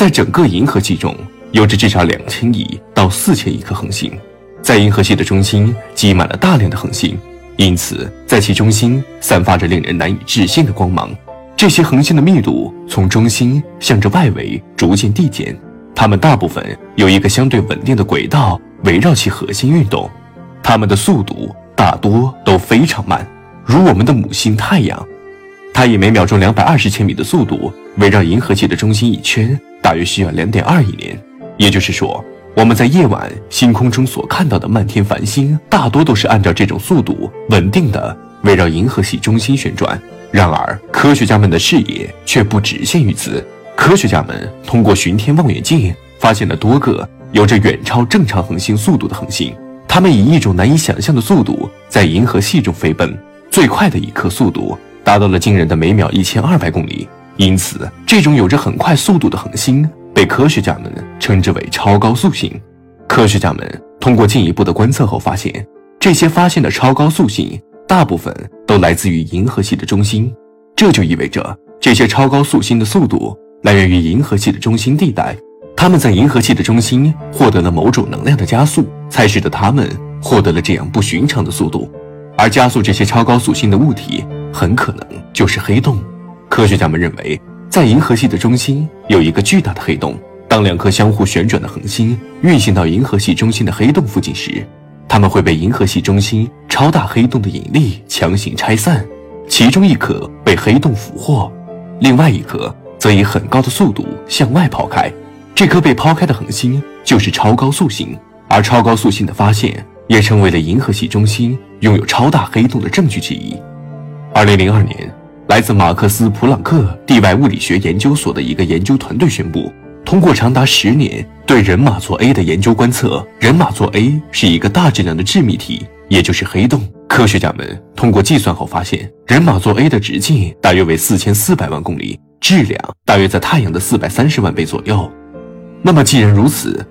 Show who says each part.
Speaker 1: 在整个银河系中，有着至少两千亿到四千亿颗恒星，在银河系的中心挤满了大量的恒星，因此在其中心散发着令人难以置信的光芒。这些恒星的密度从中心向着外围逐渐递减，它们大部分有一个相对稳定的轨道围绕其核心运动，它们的速度大多都非常慢，如我们的母星太阳，它以每秒钟两百二十千米的速度围绕银河系的中心一圈。大约需要两点二亿年，也就是说，我们在夜晚星空中所看到的漫天繁星，大多都是按照这种速度稳定的围绕银河系中心旋转。然而，科学家们的视野却不只限于此。科学家们通过巡天望远镜发现了多个有着远超正常恒星速度的恒星，它们以一种难以想象的速度在银河系中飞奔，最快的一刻速度达到了惊人的每秒一千二百公里。因此，这种有着很快速度的恒星被科学家们称之为超高速星。科学家们通过进一步的观测后发现，这些发现的超高速星大部分都来自于银河系的中心。这就意味着，这些超高速星的速度来源于银河系的中心地带。它们在银河系的中心获得了某种能量的加速，才使得它们获得了这样不寻常的速度。而加速这些超高速星的物体，很可能就是黑洞。科学家们认为，在银河系的中心有一个巨大的黑洞。当两颗相互旋转的恒星运行到银河系中心的黑洞附近时，它们会被银河系中心超大黑洞的引力强行拆散。其中一颗被黑洞俘获，另外一颗则以很高的速度向外抛开。这颗被抛开的恒星就是超高速星，而超高速星的发现也成为了银河系中心拥有超大黑洞的证据之一。二零零二年。来自马克思·普朗克地外物理学研究所的一个研究团队宣布，通过长达十年对人马座 A 的研究观测，人马座 A 是一个大质量的致密体，也就是黑洞。科学家们通过计算后发现，人马座 A 的直径大约为四千四百万公里，质量大约在太阳的四百三十万倍左右。那么，既然如此，